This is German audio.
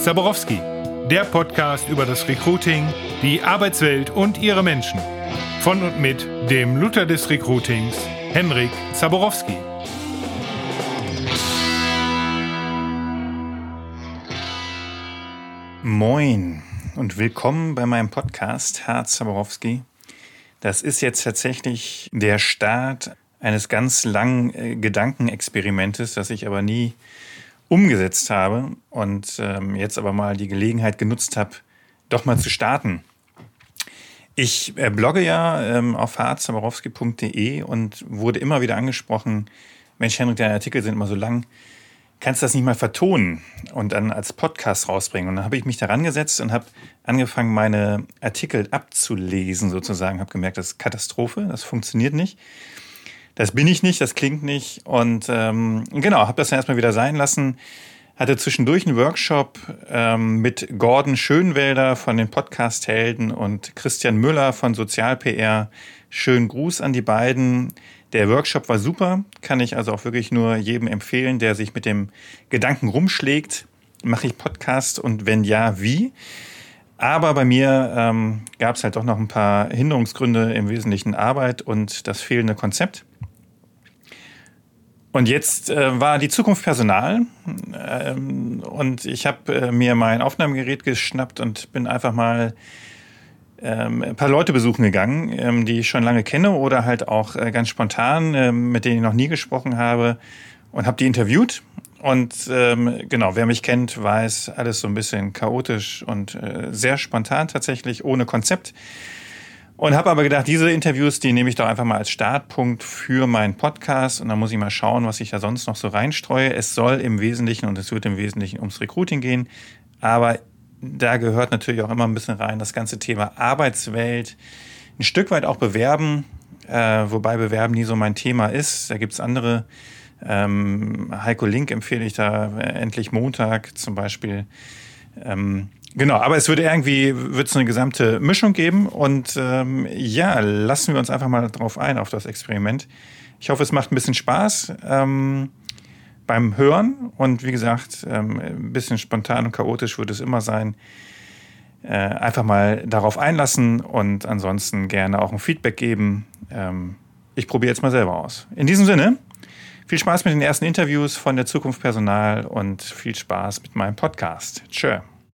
Zaborowski, der Podcast über das Recruiting, die Arbeitswelt und ihre Menschen. Von und mit dem Luther des Recruitings, Henrik Zaborowski. Moin und willkommen bei meinem Podcast Herr Zaborowski. Das ist jetzt tatsächlich der Start eines ganz langen äh, Gedankenexperimentes, das ich aber nie umgesetzt habe und ähm, jetzt aber mal die Gelegenheit genutzt habe, doch mal zu starten. Ich äh, blogge ja ähm, auf harzaborowski.de und wurde immer wieder angesprochen, Mensch, Henrik, deine Artikel sind immer so lang, kannst du das nicht mal vertonen und dann als Podcast rausbringen? Und dann habe ich mich daran gesetzt und habe angefangen, meine Artikel abzulesen sozusagen, habe gemerkt, das ist Katastrophe, das funktioniert nicht das bin ich nicht, das klingt nicht. Und ähm, genau, habe das dann erstmal wieder sein lassen. Hatte zwischendurch einen Workshop ähm, mit Gordon Schönwälder von den Podcast-Helden und Christian Müller von Sozial-PR. Schönen Gruß an die beiden. Der Workshop war super, kann ich also auch wirklich nur jedem empfehlen, der sich mit dem Gedanken rumschlägt. Mache ich Podcast und wenn ja, wie? Aber bei mir ähm, gab es halt doch noch ein paar Hinderungsgründe, im Wesentlichen Arbeit und das fehlende Konzept. Und jetzt äh, war die Zukunft Personal ähm, und ich habe äh, mir mein Aufnahmegerät geschnappt und bin einfach mal ähm, ein paar Leute besuchen gegangen, ähm, die ich schon lange kenne oder halt auch äh, ganz spontan, ähm, mit denen ich noch nie gesprochen habe und habe die interviewt. Und ähm, genau, wer mich kennt, weiß, alles so ein bisschen chaotisch und äh, sehr spontan tatsächlich, ohne Konzept. Und habe aber gedacht, diese Interviews, die nehme ich doch einfach mal als Startpunkt für meinen Podcast. Und dann muss ich mal schauen, was ich da sonst noch so reinstreue. Es soll im Wesentlichen und es wird im Wesentlichen ums Recruiting gehen. Aber da gehört natürlich auch immer ein bisschen rein das ganze Thema Arbeitswelt. Ein Stück weit auch bewerben, äh, wobei bewerben nie so mein Thema ist. Da gibt's andere. Ähm, Heiko Link empfehle ich da äh, endlich Montag zum Beispiel. Ähm, Genau, aber es würde irgendwie wird es eine gesamte Mischung geben und ähm, ja, lassen wir uns einfach mal drauf ein auf das Experiment. Ich hoffe, es macht ein bisschen Spaß ähm, beim Hören und wie gesagt, ähm, ein bisschen spontan und chaotisch wird es immer sein. Äh, einfach mal darauf einlassen und ansonsten gerne auch ein Feedback geben. Ähm, ich probiere jetzt mal selber aus. In diesem Sinne, viel Spaß mit den ersten Interviews von der Zukunft Personal und viel Spaß mit meinem Podcast. Tschö.